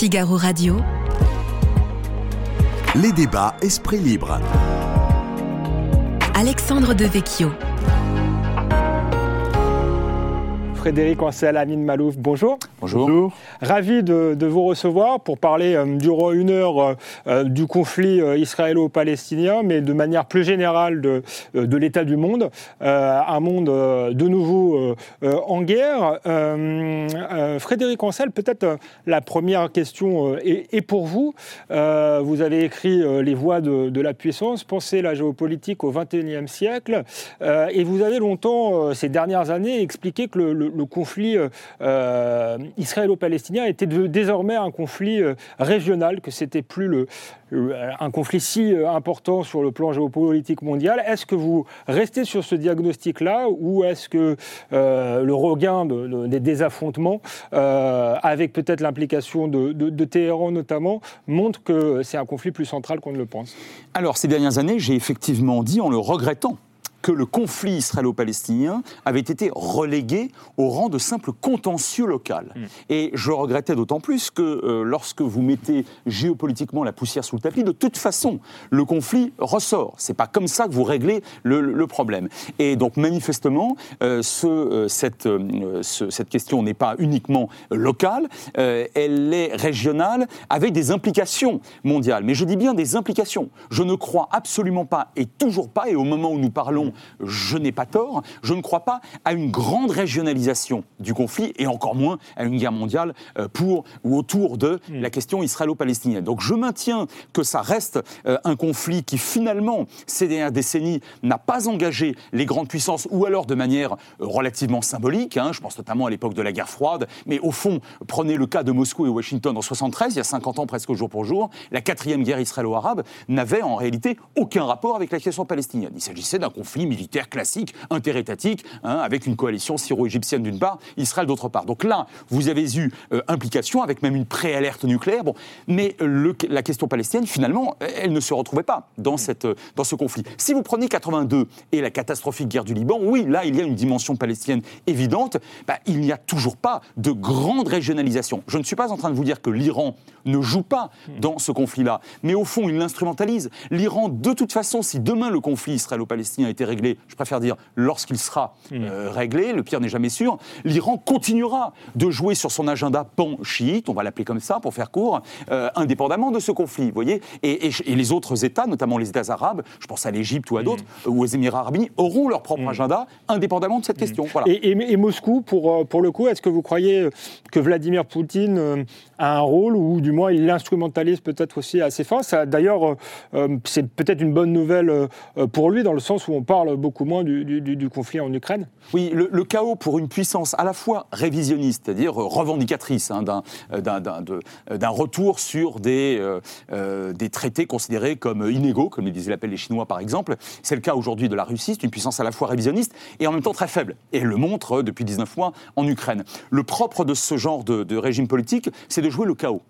Figaro Radio. Les débats Esprit Libre. Alexandre Devecchio. Frédéric Ancel, Amine Malouf, bonjour. Bonjour. Ravi de, vous recevoir pour parler euh, durant une heure euh, euh, du conflit israélo-palestinien, mais de manière plus générale de, l'état du monde. un monde de nouveau en guerre. Frédéric Ancel, peut-être la première question est, pour vous. vous avez écrit Les voies de, la puissance, penser la géopolitique au XXIe siècle, et vous avez longtemps, ces dernières années, expliqué que le conflit israélo-palestinien était désormais un conflit euh, régional, que c'était plus le, un conflit si important sur le plan géopolitique mondial. Est-ce que vous restez sur ce diagnostic-là ou est-ce que le regain des affrontements, avec peut-être l'implication de, de, Téhéran notamment, montre que c'est un conflit plus central qu'on ne le pense? Alors, ces dernières années, j'ai effectivement dit, en le regrettant, que le conflit israélo-palestinien avait été relégué au rang de simple contentieux local. Hmm. Et je regrettais d'autant plus que euh, lorsque vous mettez géopolitiquement la poussière sous le tapis, de toute façon, le conflit ressort. C'est pas comme ça que vous réglez le, problème. Et donc manifestement, euh, ce, euh, cette, cette question n'est pas uniquement locale, elle est régionale avec des implications mondiales. Mais je dis bien des implications. Je ne crois absolument pas, et toujours pas, et au moment où nous parlons je n'ai pas tort, je ne crois pas à une grande régionalisation du conflit et encore moins à une guerre mondiale euh, pour ou autour de hmm. la question israélo-palestinienne. Donc je maintiens que ça reste euh, un conflit qui finalement, ces dernières décennies, n'a pas engagé les grandes puissances ou alors de manière euh, relativement symbolique. Hein. je pense notamment à l'époque de la guerre froide. Mais au fond, prenez le cas de Moscou et Washington en 73, il y a 50 ans presque jour pour jour, la quatrième guerre israélo-arabe n'avait en réalité aucun rapport avec la question palestinienne. Il s'agissait d'un conflit militaire classique, interétatique, hein, avec une coalition syro-égyptienne d'une part, Israël d'autre part. Donc là, vous avez eu euh, implication, avec même une préalerte nucléaire. Bon, mais la question palestinienne, finalement, elle ne se retrouvait pas dans, cette, euh, dans ce conflit. Si vous prenez 82 et la catastrophique guerre du Liban, oui, là, il y a une dimension palestinienne évidente. Bah, il n'y a toujours pas de grande régionalisation. Je ne suis pas en train de vous dire que l'Iran ne joue pas dans ce conflit-là, mais au fond, il l'instrumentalise. L'Iran, de toute façon, si demain le conflit israélo-palestinien était réglé, je préfère dire lorsqu'il sera hmm. euh, réglé, le pire n'est jamais sûr, l'Iran continuera de jouer sur son agenda pan-chiite, on va l'appeler comme ça pour faire court, euh, indépendamment de ce conflit, vous voyez et, les autres États, notamment les États arabes, je pense à l'Égypte ou à d'autres, ou aux Émirats arabes auront leur propre hmm. agenda indépendamment de cette question. Voilà. Et, Moscou, pour, euh, pour le coup, est-ce que vous croyez que Vladimir Poutine a un rôle, ou du moins il l'instrumentalise peut-être aussi à ses fins D'ailleurs, c'est peut-être une bonne nouvelle pour lui, dans le sens où on parle beaucoup moins du, conflit en Ukraine Oui, le, chaos pour une puissance à la fois révisionniste, c'est-à-dire revendicatrice hein, d'un retour sur des, euh, euh, des traités considérés comme inégaux, comme les l'appellent les Chinois par exemple. C'est le cas aujourd'hui de la Russie, c'est une puissance à la fois révisionniste et en même temps très faible. Et elle le montre depuis 19 mois en Ukraine. Le propre de ce genre de régime politique, c'est de jouer le chaos.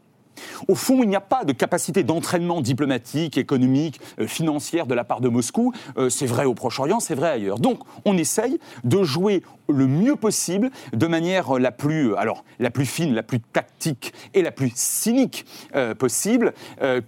Au fond, il n'y a pas de capacité d'entraînement diplomatique, économique, euh, financière de la part de Moscou. Euh, c'est vrai au Proche-Orient, c'est vrai ailleurs. Donc, on essaye de jouer le mieux possible, de manière la plus, alors, la plus fine, la plus tactique et la plus cynique euh, possible,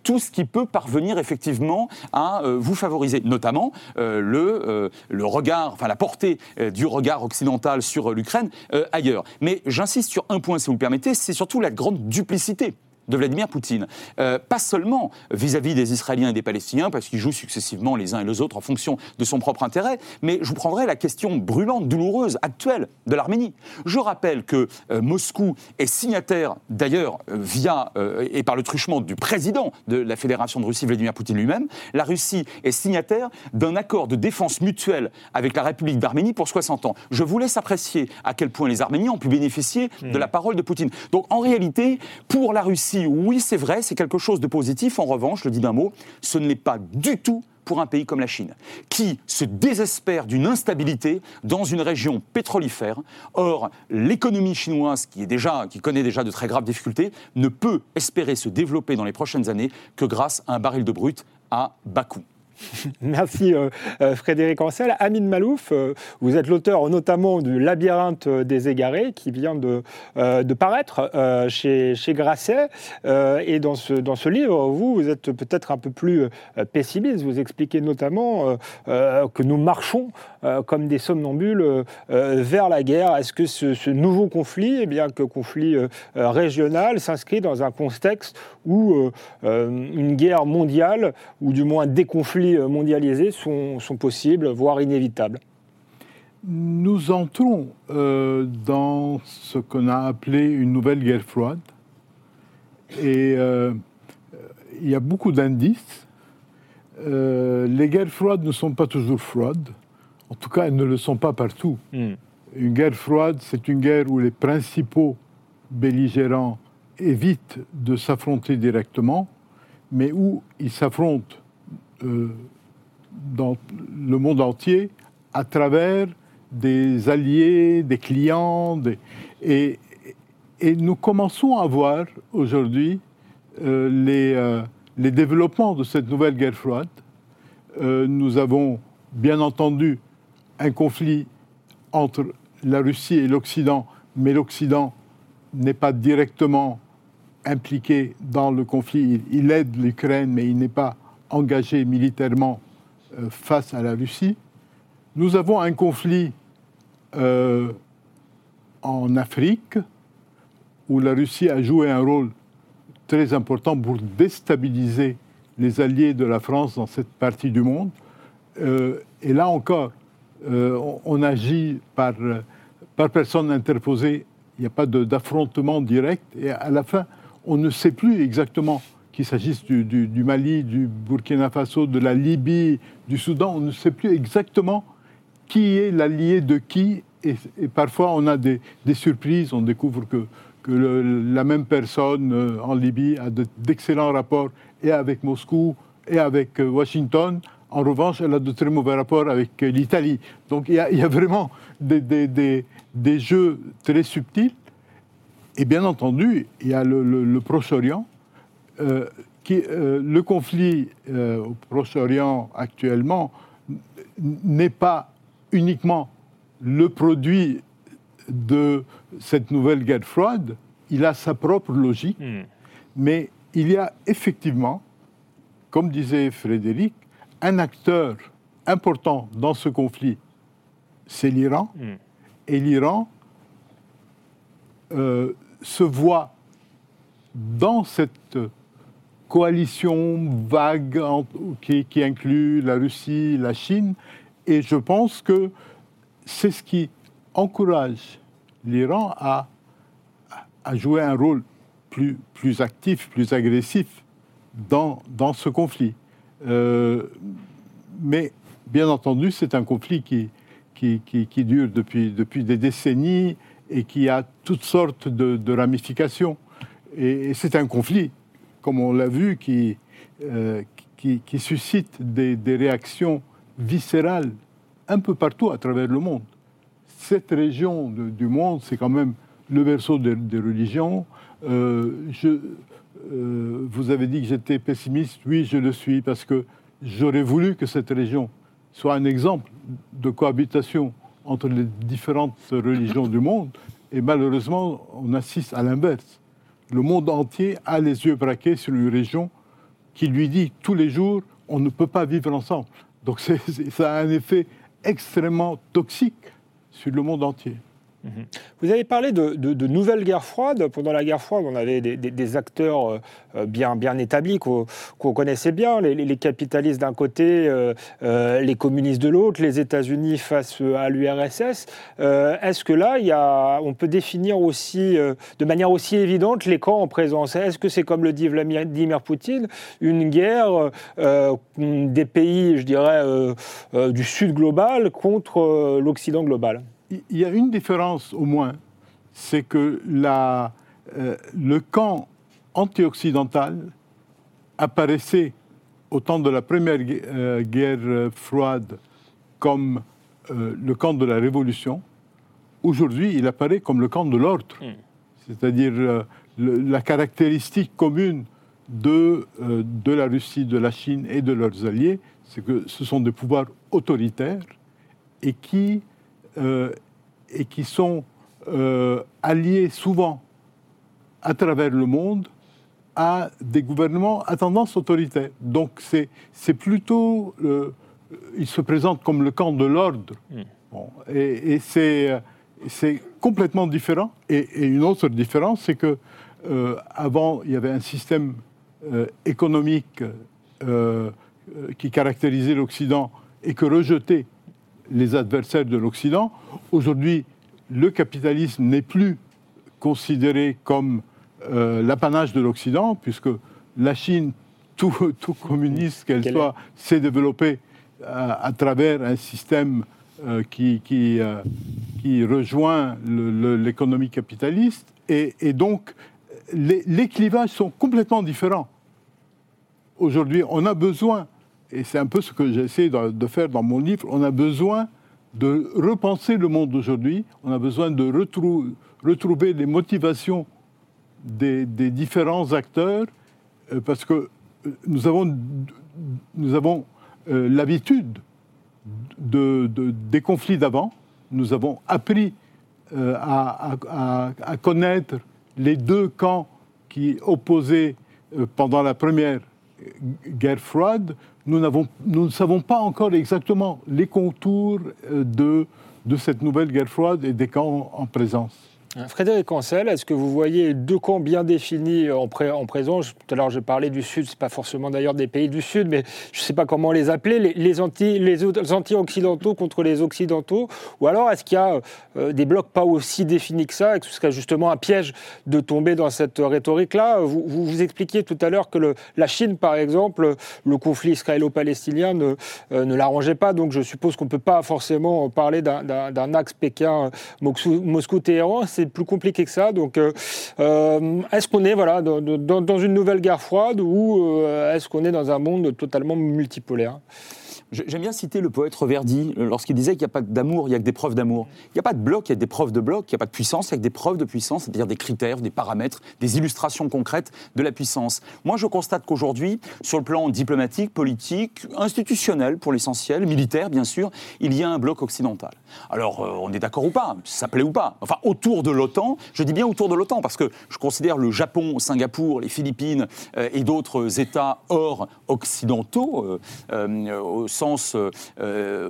tout ce qui peut parvenir effectivement à vous favoriser, notamment le, le regard, enfin la portée du regard occidental sur l'Ukraine ailleurs. Mais j'insiste sur un point, si vous le permettez, c'est surtout la grande duplicité de Vladimir Poutine. Euh, pas seulement vis-à-vis des Israéliens et des Palestiniens, parce qu'ils jouent successivement les uns et les autres en fonction de son propre intérêt, mais je vous prendrai la question brûlante, douloureuse, actuelle de l'Arménie. Je rappelle que euh, Moscou est signataire, d'ailleurs, euh, via et par le truchement du président de la Fédération de Russie, Vladimir Poutine lui-même, la Russie est signataire d'un accord de défense mutuelle avec la République d'Arménie pour 60 ans. Je vous laisse apprécier à quel point les Arméniens ont pu bénéficier de hmm. la parole de Poutine. Donc en réalité, pour la Russie, oui, c'est vrai, c'est quelque chose de positif. En revanche, je le dis d'un mot, ce ne l'est pas du tout pour un pays comme la Chine, qui se désespère d'une instabilité dans une région pétrolifère. Or, l'économie chinoise, qui, qui connaît déjà de très graves difficultés, ne peut espérer se développer dans les prochaines années que grâce à un baril de brut à bas coût. Merci Frédéric Ancel. Amine Malouf, vous êtes l'auteur notamment du Labyrinthe des égarés qui vient de, paraître chez, chez Grasset. et dans ce, dans ce livre, vous, vous êtes peut-être un peu plus pessimiste. Vous expliquez notamment que nous marchons comme des somnambules vers la guerre. Est-ce que ce, nouveau conflit, eh bien, que conflit régional, s'inscrit dans un contexte où une guerre mondiale, ou du moins des conflits mondialisés, sont, sont possibles, voire inévitables Nous entrons euh, dans ce qu'on a appelé une nouvelle guerre froide. Et euh, il y a beaucoup d'indices. Euh, les guerres froides ne sont pas toujours froides. En tout cas, elles ne le sont pas partout. Hmm. Une guerre froide, c'est une guerre où les principaux belligérants évitent de s'affronter directement, mais où ils s'affrontent euh, dans le monde entier à travers des alliés, des clients, Et, nous commençons à voir aujourd'hui euh, euh, les, développements de cette nouvelle guerre froide. nous avons bien entendu un conflit entre la Russie et l'Occident, mais l'Occident n'est pas directement impliqué dans le conflit. Il, aide l'Ukraine, mais il n'est pas engagé militairement euh, face à la Russie. Nous avons un conflit euh, en Afrique où la Russie a joué un rôle très important pour déstabiliser les alliés de la France dans cette partie du monde. Euh, et là encore, on, agit par, par personne interposée. Il n'y a pas d'affrontement direct. Et à la fin, on ne sait plus exactement qu'il s'agisse du, Mali, du Burkina Faso, de la Libye, du Soudan, on ne sait plus exactement qui est l'allié de qui. Et, parfois, on a des, surprises. On découvre que, la même personne euh, en Libye a d'excellents rapports et avec Moscou et avec euh, Washington. En revanche, elle a de très mauvais rapports avec euh, l'Italie. Donc il y, a, vraiment des, jeux très subtils. Et bien entendu, il y a le, Proche-Orient, euh, qui, euh, le conflit euh, au Proche-Orient actuellement n'est pas uniquement le produit de cette nouvelle guerre froide, il a sa propre logique, hmm. mais il y a effectivement, comme disait Frédéric, un acteur important dans ce conflit, c'est l'Iran, hmm. et l'Iran se voit dans cette coalition vague qui, inclut la Russie, la Chine, et je pense que c'est ce qui encourage l'Iran à, jouer un rôle plus, actif, plus agressif dans, ce conflit. Euh, mais bien entendu, c'est un conflit qui, dure depuis des décennies et qui a toutes sortes de, ramifications. Et, c'est un conflit, comme on l'a vu, qui, euh, suscite des, réactions viscérales un peu partout à travers le monde. Cette région du monde, c'est quand même le berceau des, religions. Euh, euh, vous avez dit que j'étais pessimiste. Oui, je le suis, parce que j'aurais voulu que cette région soit un exemple de cohabitation entre les différentes religions du monde. Et malheureusement, on assiste à l'inverse. Le monde entier a les yeux braqués sur une région qui lui dit tous les jours, on ne peut pas vivre ensemble. Donc ça a un effet extrêmement toxique sur le monde entier. Vous avez parlé de, de, nouvelles guerres froides. Pendant la guerre froide, on avait des, acteurs euh, euh, bien, établis qu'on connaissait bien, les, capitalistes d'un côté, euh, les communistes de l'autre, les États-Unis face à l'URSS. Est-ce que là, on peut définir aussi, de manière aussi évidente, les camps en présence? Est-ce que c'est comme le dit Vladimir Poutine, une guerre des pays, je dirais, du Sud global contre l'Occident global? Il y a une différence au moins, c'est que la, euh, le camp anti-occidental apparaissait au temps de la première euh, guerre froide comme euh, le camp de la révolution. Aujourd'hui, il apparaît comme le camp de l'ordre. Hmm. C'est-à-dire la caractéristique commune de, de la Russie, de la Chine et de leurs alliés, c'est que ce sont des pouvoirs autoritaires et qui, euh, et qui sont euh, alliés souvent à travers le monde à des gouvernements à tendance autoritaire. Donc c'est, plutôt, euh, ils se présentent comme le camp de l'ordre. Bon, et, et c'est, complètement différent. Et, et une autre différence, c'est que euh, avant, il y avait un système euh, économique euh, euh, qui caractérisait l'Occident et que rejetaient les adversaires de l'Occident. Aujourd'hui, le capitalisme n'est plus considéré comme euh, l'apanage de l'Occident, puisque la Chine, tout, tout communiste qu'elle soit, s'est développée à, à travers un système euh, qui, qui, euh, qui rejoint l'économie capitaliste. Et, et donc, les, les clivages sont complètement différents. Aujourd'hui, on a besoin, et c'est un peu ce que j'essaie de, faire dans mon livre, on a besoin de repenser le monde d'aujourd'hui, on a besoin de retrou- retrouver les motivations des, différents acteurs, euh, parce que euh, nous avons, nous avons euh, l'habitude de, de- des conflits d'avant, nous avons appris à, connaître les deux camps qui opposaient pendant la première guerre froide. Nous, ne savons pas encore exactement les contours euh, de cette nouvelle guerre froide et des camps en présence. Frédéric Ancel, est-ce que vous voyez deux camps bien définis en, pré- en présence? Tout à l'heure, j'ai parlé du Sud, c'est pas forcément d'ailleurs des pays du Sud, mais je ne sais pas comment les appeler, les, anti-occidentaux contre les occidentaux. Ou alors, est-ce qu'il y a euh, des blocs pas aussi définis que ça et que ce serait justement un piège de tomber dans cette rhétorique-là? Vous, vous, expliquiez tout à l'heure que la Chine, par exemple, le conflit israélo-palestinien ne, euh, ne l'arrangeait pas, donc je suppose qu'on ne peut pas forcément parler d'un- axe Pékin-Moscou-Téhéran. Plus compliqué que ça. Donc, euh, euh, est-ce qu'on est voilà, dans, dans- une nouvelle guerre froide ou euh, est-ce qu'on est dans un monde totalement multipolaire? J'ai- J'aime bien citer le poète Reverdy lorsqu'il disait qu'il n'y a pas d'amour, il n'y a que des preuves d'amour. Il n'y a pas de bloc, il y a des preuves de bloc, il n'y a pas de puissance, il y a que des preuves de puissance, c'est-à-dire des critères, des paramètres, des illustrations concrètes de la puissance. Moi, je constate qu'aujourd'hui, sur le plan diplomatique, politique, institutionnel pour l'essentiel, militaire bien sûr, il y a un bloc occidental. Alors, on est d'accord ou pas, ça plaît ou pas? Enfin, autour de l'OTAN, je dis bien autour de l'OTAN, parce que je considère le Japon, Singapour, les Philippines euh, et d'autres États hors occidentaux, euh, euh, au sens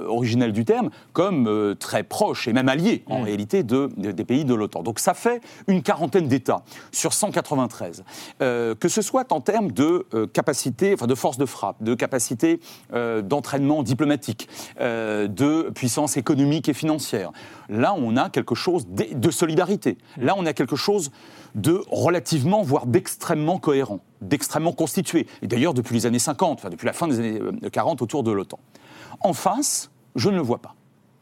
originel du terme, comme très proches et même alliés, en réalité, de- de- des pays de l'OTAN. Donc ça fait une quarantaine d'États sur 193. Euh, que ce soit en termes de capacité, enfin de force de frappe, de capacité d'entraînement diplomatique, de puissance économique et financière. Là, on a quelque chose de, de solidarité. Là, on a quelque chose de relativement, voire d'extrêmement cohérent, d'extrêmement constitué. Et d'ailleurs, depuis les années 50, enfin depuis la fin des années euh, 40, autour de l'OTAN. En face, je ne le vois pas.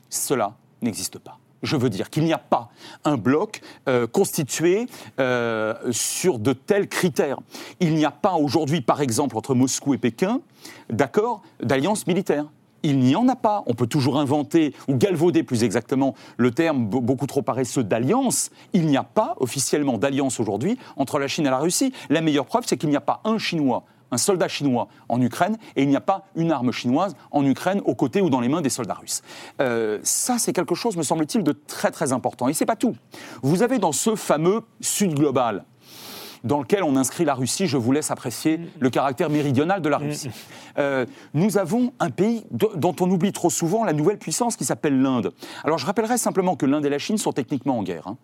Cela n'existe pas. Je veux dire qu'il n'y a pas un bloc euh, constitué euh, sur de tels critères. Il n'y a pas aujourd'hui, par exemple, entre Moscou et Pékin, d'accord, d'alliance militaire. Il n'y en a pas. On peut toujours inventer, ou galvauder plus exactement, le terme be- beaucoup trop paresseux d'alliance. Il n'y a pas officiellement d'alliance aujourd'hui entre la Chine et la Russie. La meilleure preuve, c'est qu'il n'y a pas un Chinois un soldat chinois en Ukraine et il n'y a pas une arme chinoise en Ukraine aux côtés ou dans les mains des soldats russes. Euh, ça, c'est quelque chose, me semble-t-il, de très très important. Et c'est pas tout. Vous avez dans ce fameux Sud global, dans lequel on inscrit la Russie, je vous laisse apprécier le caractère méridional de la Russie. Euh, nous avons un pays do- dont on oublie trop souvent la nouvelle puissance qui s'appelle l'Inde. Alors je rappellerai simplement que l'Inde et la Chine sont techniquement en guerre. hein.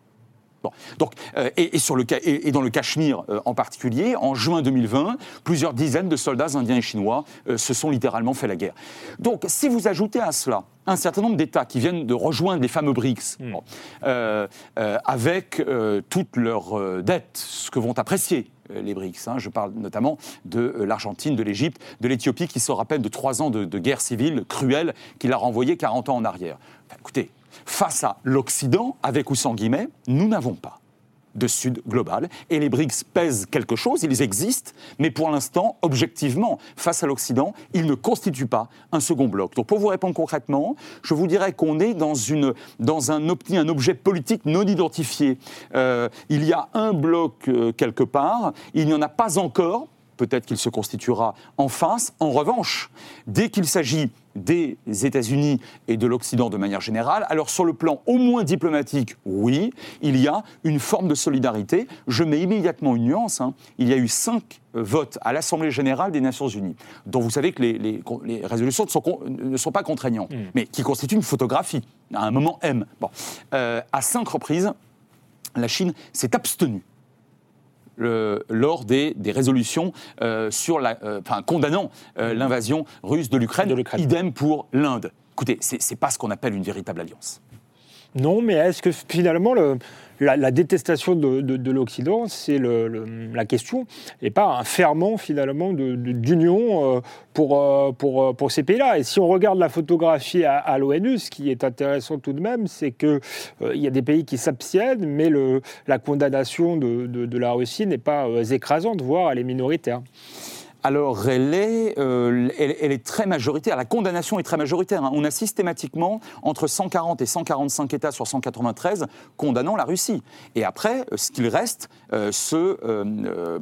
Bon. Donc, euh, et, et sur le, Ca- et, et dans le Cachemire euh, en particulier, en juin 2020, plusieurs dizaines de soldats indiens et chinois euh, se sont littéralement fait la guerre. Donc, si vous ajoutez à cela un certain nombre d'États qui viennent de rejoindre les fameux BRICS, bon, euh, avec toutes leurs dettes, ce que vont apprécier les BRICS. hein. Je parle notamment de l'Argentine, de l'Égypte, de l'Éthiopie, qui sort à peine de trois ans de, de guerre civile cruelle qui l'a renvoyé 40 ans en arrière. Enfin, écoutez, face à l'Occident, avec ou sans guillemets, nous n'avons pas de Sud global. Et les BRICS pèsent quelque chose, ils existent, mais pour l'instant, objectivement, face à l'Occident, ils ne constituent pas un second bloc. Donc pour vous répondre concrètement, je vous dirais qu'on est dans, un objet politique non identifié. Euh, il y a un bloc euh, quelque part, il n'y en a pas encore peut-être qu'il se constituera en face. En revanche, dès qu'il s'agit des États-Unis et de l'Occident de manière générale. Alors sur le plan au moins diplomatique, oui, il y a une forme de solidarité. Je mets immédiatement une nuance. hein. Il y a eu cinq euh, votes à l'Assemblée générale des Nations unies, dont vous savez que les, les- les résolutions ne sont, con- ne sont pas contraignantes, mais qui constituent une photographie à un moment M. Bon. Euh, à cinq reprises, la Chine s'est abstenue le- lors des, des résolutions euh, sur la, euh, enfin, condamnant euh, l'invasion russe de l'Ukraine. De l'Ukraine. Idem pour l'Inde. Écoutez, c'est c'est pas ce qu'on appelle une véritable alliance. Non, mais est-ce que finalement le- la, détestation de, de- de l'Occident, c'est la question, et pas un ferment finalement d'union euh, pour, euh, euh, pour ces pays-là Et si on regarde la photographie à, l'ONU, ce qui est intéressant tout de même, c'est qu'il il y a des pays qui s'abstiennent, mais la condamnation de, la Russie n'est pas euh, écrasante, voire elle est minoritaire. Alors, elle est, euh, elle, elle est très majoritaire. La condamnation est très majoritaire. hein. On a systématiquement entre 140 et 145 États sur 193 condamnant la Russie. Et après, euh, ce qu'il reste, euh, ce, euh,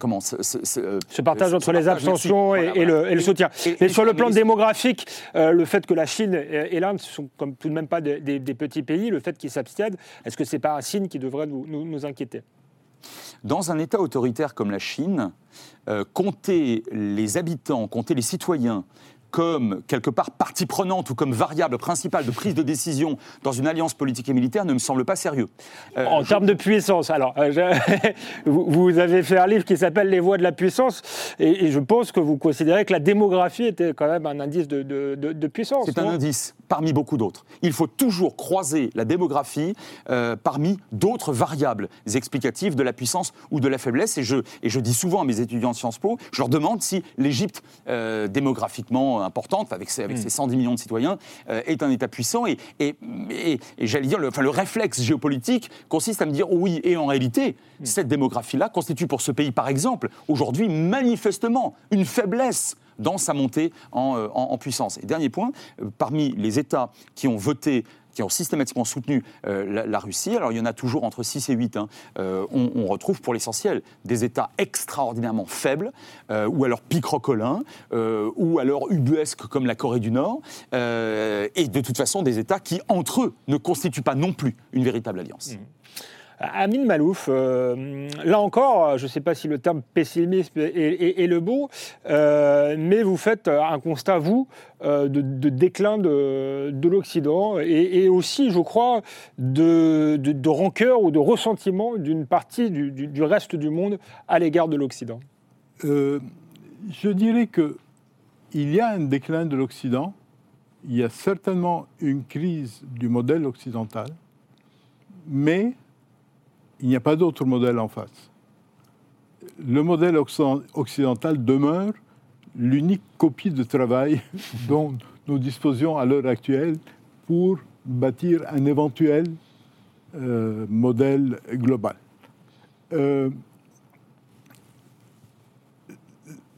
comment, ce, ce- ce- Ce partage ce entre les abstentions et, Voilà, le, voilà. et le soutien. Et- Mais sur le plan démographique, le fait que la Chine et, l'Inde sont comme tout de même pas des, des- des petits pays, le fait qu'ils s'abstiennent, est-ce que c'est pas un signe qui devrait nous, nous- nous inquiéter? Dans un État autoritaire comme la Chine, euh, compter les habitants, compter les citoyens comme quelque part partie prenante ou comme variable principale de prise de décision dans une alliance politique et militaire ne me semble pas sérieux. Euh, En je- termes de puissance, alors, euh, je- vous, avez fait un livre qui s'appelle Les voies de la puissance, et, et je pense que vous considérez que la démographie était quand même un indice de, de- de- de puissance. C'est un indice parmi beaucoup d'autres. Il faut toujours croiser la démographie euh, parmi d'autres variables explicatives de la puissance ou de la faiblesse. Et je, et je dis souvent à mes étudiants de Sciences Po, je leur demande si l'Égypte, démographiquement importante, avec ses, avec ses 110 millions de citoyens, euh, est un État puissant. Et, et, et- et j'allais dire, le, enfin, le réflexe géopolitique consiste à me dire oui. Et en réalité, cette démographie-là constitue pour ce pays, par exemple, aujourd'hui, manifestement, une faiblesse dans sa montée en, euh, en- en puissance. Et dernier point, euh, parmi les États qui ont voté qui ont systématiquement soutenu euh, la, Russie, alors il y en a toujours entre 6 et 8, hein, euh, on, retrouve pour l'essentiel des États extraordinairement faibles, euh, ou alors picrocolins, ou alors ubuesques comme la Corée du Nord, et de toute façon des États qui, entre eux, ne constituent pas non plus une véritable alliance. Amin Malouf, euh, là encore, je ne sais pas si le terme pessimisme est, le bon, euh, mais vous faites un constat, vous, euh, de, déclin de, de l'Occident et, aussi, je crois, de, rancœur ou de ressentiment d'une partie du, du- reste du monde à l'égard de l'Occident. Euh, je dirais que il y a un déclin de l'Occident. Il y a certainement une crise du modèle occidental, mais il n'y a pas d'autre modèle en face. Le modèle occiden- occidental demeure l'unique copie de travail dont nous disposions à l'heure actuelle pour bâtir un éventuel euh, modèle global. Euh,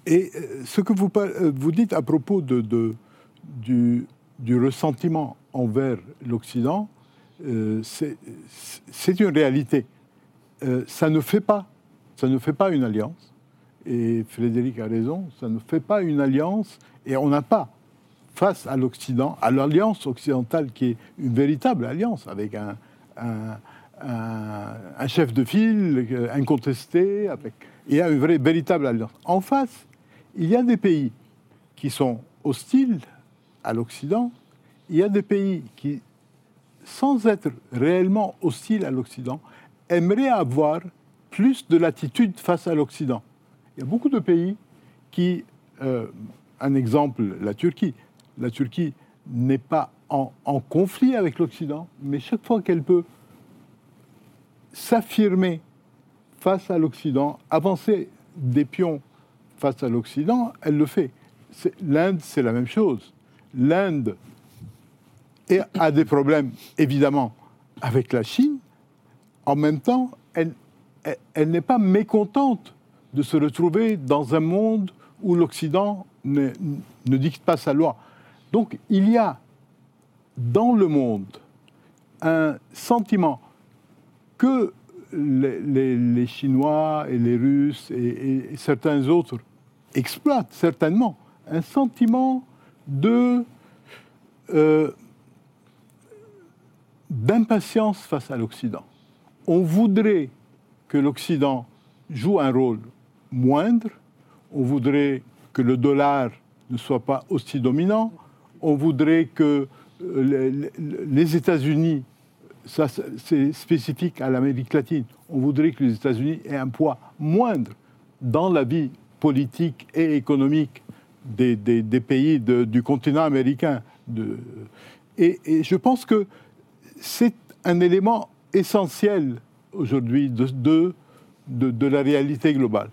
Et euh, ce que vous, vous dites à propos du, ressentiment envers l'Occident, c'est une réalité. Euh, ça ne fait pas, ça ne fait pas une alliance. Et Frédéric a raison, ça ne fait pas une alliance. Et on n'a pas, face à l'Occident, à l'alliance occidentale qui est une véritable alliance avec un, un- chef de file euh, incontesté, il y a une vraie, véritable alliance. En face, il y a des pays qui sont hostiles à l'Occident, il y a des pays qui, sans être réellement hostiles à l'Occident, aimeraient avoir plus de latitude face à l'Occident. Il y a beaucoup de pays qui, euh, un exemple, la Turquie. La Turquie n'est pas en, conflit avec l'Occident, mais chaque fois qu'elle peut s'affirmer face à l'Occident, avancer des pions face à l'Occident, elle le fait. L'Inde, c'est la même chose. L'Inde a des problèmes, évidemment, avec la Chine. En même temps, elle, n'est pas mécontente de se retrouver dans un monde où l'Occident ne, dicte pas sa loi. Donc, il y a dans le monde un sentiment que les, Chinois et les Russes et, certains autres exploitent certainement un sentiment euh, d'impatience face à l'Occident. On voudrait que l'Occident joue un rôle moindre, on voudrait que le dollar ne soit pas aussi dominant, on voudrait que euh, les, États-Unis, ça c'est spécifique à l'Amérique latine, on voudrait que les États-Unis aient un poids moindre dans la vie politique et économique des, pays du continent américain. Et je pense que c'est un élément essentiel aujourd'hui de, de, la réalité globale.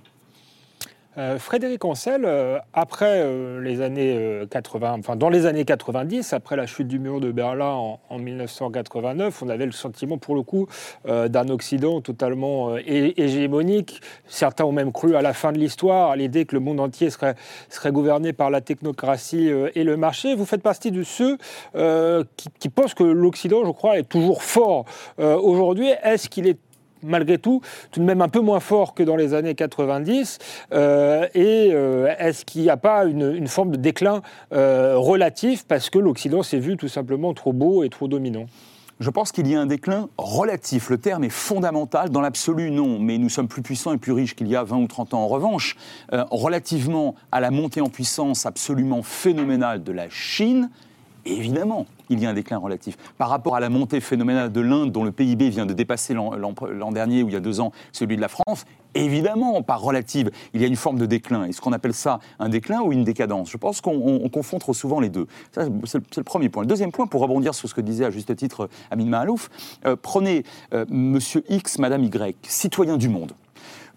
Euh, Frédéric Ancel, euh, après euh, les années euh, 80, enfin dans les années 90, après la chute du mur de Berlin en, en 1989, on avait le sentiment pour le coup d'un Occident totalement hé- hégémonique. Certains ont même cru à la fin de l'histoire à l'idée que le monde entier serait, gouverné par la technocratie et le marché. Vous faites partie de ceux qui, pensent que l'Occident, je crois, est toujours fort aujourd'hui. Est-ce qu'il est malgré tout, tout de même un peu moins fort que dans les années 90 euh, Et euh, est-ce qu'il n'y a pas une, forme de déclin euh, relatif parce que l'Occident s'est vu tout simplement trop beau et trop dominant? Je pense qu'il y a un déclin relatif. Le terme est fondamental. Dans l'absolu, non. Mais nous sommes plus puissants et plus riches qu'il y a 20 ou 30 ans. En revanche, relativement à la montée en puissance absolument phénoménale de la Chine, évidemment, il y a un déclin relatif. Par rapport à la montée phénoménale de l'Inde, dont le PIB vient de dépasser l'an dernier ou il y a deux ans celui de la France, évidemment, par relative, il y a une forme de déclin. Est-ce qu'on appelle ça un déclin ou une décadence? Je pense qu'on on- on confond trop souvent les deux. C'est le, premier point. Le deuxième point, pour rebondir sur ce que disait à juste titre Amin Mahalouf, euh, prenez euh, Monsieur X, Madame Y, citoyen du monde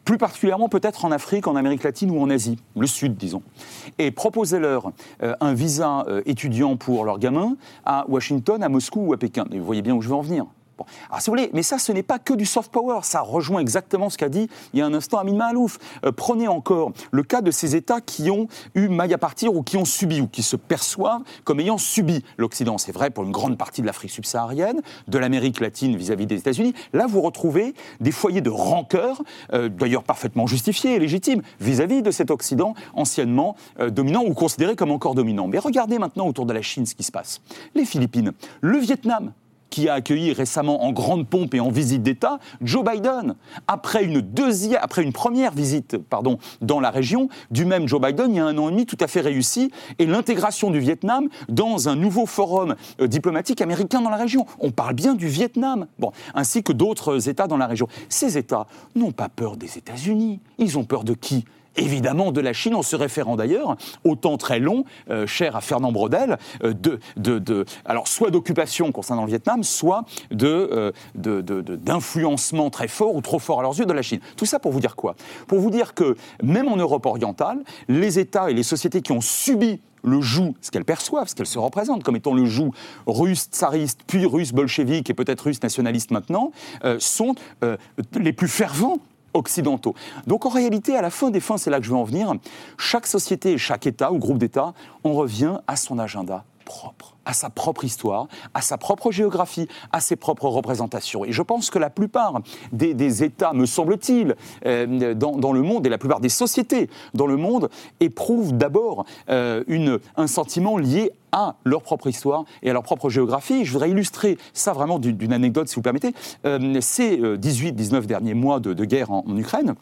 plus particulièrement peut-être en Afrique, en Amérique latine ou en Asie, le Sud, disons, et proposez-leur euh, un visa euh, étudiant pour leurs gamins à Washington, à Moscou ou à Pékin. Vous voyez bien où je veux en venir. Mais ça, ce n'est pas que du soft power. Ça rejoint exactement ce qu'a dit il y a un instant Amin Mahalouf. Euh, prenez encore le cas de ces États qui ont eu maille à partir ou qui ont subi ou qui se perçoivent comme ayant subi l'Occident. C'est vrai pour une grande partie de l'Afrique subsaharienne, de l'Amérique latine vis-à-vis des États-Unis. Là, vous retrouvez des foyers de rancœur, euh, d'ailleurs parfaitement justifiés et légitimes, vis-à-vis de cet Occident anciennement euh, dominant ou considéré comme encore dominant. Mais regardez maintenant autour de la Chine ce qui se passe. Les Philippines, le Vietnam, qui a accueilli récemment en grande pompe et en visite d'État Joe Biden. Après une, première visite dans la région du même Joe Biden, il y a un an et demi tout à fait réussi, et l'intégration du Vietnam dans un nouveau forum euh, diplomatique américain dans la région. On parle bien du Vietnam, bon, ainsi que d'autres États dans la région. Ces États n'ont pas peur des États-Unis. Ils ont peur de qui? Évidemment de la Chine, en se référant d'ailleurs au temps très long, euh, cher à Fernand Braudel, euh, de, de, de- alors soit d'occupation concernant le Vietnam, soit de, euh, de- d'influencement très fort ou trop fort à leurs yeux de la Chine. Tout ça pour vous dire quoi? Pour vous dire que même en Europe orientale, les États et les sociétés qui ont subi le joug, ce qu'elles perçoivent, ce qu'elles se représentent comme étant le joug russe tsariste, puis russe bolchevique et peut-être russe nationaliste maintenant, sont les plus fervents Donc en réalité, à la fin des fins, c'est là que je veux en venir, chaque société et chaque État ou groupe d'États, on revient à son agenda à sa propre histoire, à sa propre géographie, à ses propres représentations. Et je pense que la plupart des, États, me semble-t-il, euh, dans, le monde, et la plupart des sociétés dans le monde, éprouvent d'abord euh, un sentiment lié à leur propre histoire et à leur propre géographie. Je voudrais illustrer ça vraiment d'une anecdote, si vous permettez. Euh, ces 18-19 derniers mois de, guerre en Ukraine,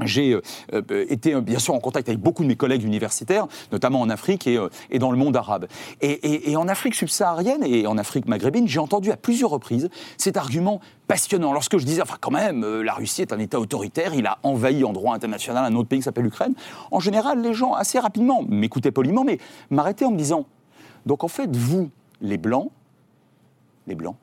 j'ai euh, euh, été euh, bien sûr en contact avec beaucoup de mes collègues universitaires, notamment en Afrique et, dans le monde arabe. Et, en Afrique subsaharienne et en Afrique maghrébine, j'ai entendu à plusieurs reprises cet argument passionnant. Lorsque je disais, enfin quand même, la Russie est un État autoritaire, il a envahi en droit international un autre pays qui s'appelle l'Ukraine. En général, les gens assez rapidement m'écoutaient poliment, mais m'arrêtaient en me disant, donc en fait, vous, les Blancs, les Blancs,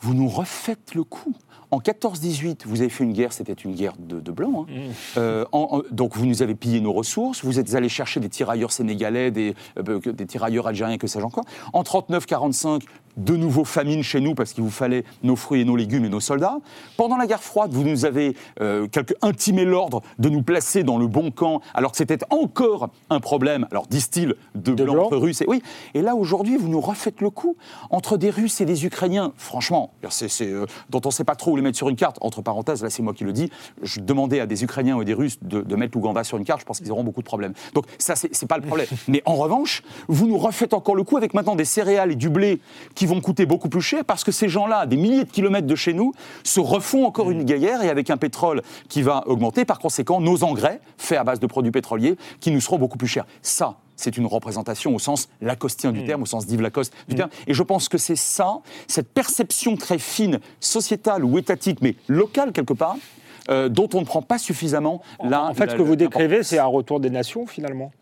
vous nous refaites le coup. En 14-18, vous avez fait une guerre, c'était une guerre de, de blancs. hein. Euh, en- en- donc vous nous avez pillé nos ressources, vous êtes allés chercher des tirailleurs sénégalais, des, euh, des tirailleurs algériens, que sais-je encore. En 39-45, de nouveau famine chez nous parce qu'il vous fallait nos fruits et nos légumes et nos soldats. Pendant la guerre froide, vous nous avez euh, quelque, intimé l'ordre de nous placer dans le bon camp, alors que c'était encore un problème, alors disent-ils, de, De blancs entre Russes. Et, oui. et là, aujourd'hui, vous nous refaites le coup entre des Russes et des Ukrainiens. Franchement, c'est, c'est, euh, dont on ne sait pas trop où les mettre sur une carte. Entre parenthèses, là c'est moi qui le dis, je demandais à des Ukrainiens ou des Russes de, de mettre l'Ouganda sur une carte, je pense qu'ils auront beaucoup de problèmes. Donc ça, c'est pas le problème. Mais en revanche, vous nous refaites encore le coup avec maintenant des céréales et du blé qui vont coûter beaucoup plus cher parce que ces gens-là, des milliers de kilomètres de chez nous, se refont encore une guerre et avec un pétrole qui va augmenter, par conséquent, nos engrais, faits à base de produits pétroliers, qui nous seront beaucoup plus chers. Ça, c'est une représentation au sens lacostien du mm. terme, au sens d'Yves Lacoste du mm. terme. Et je pense que c'est ça, cette perception très fine, sociétale ou étatique, mais locale quelque part, euh, dont on ne prend pas suffisamment la. En fait, ce que vous décrivez, c'est un retour des nations, finalement.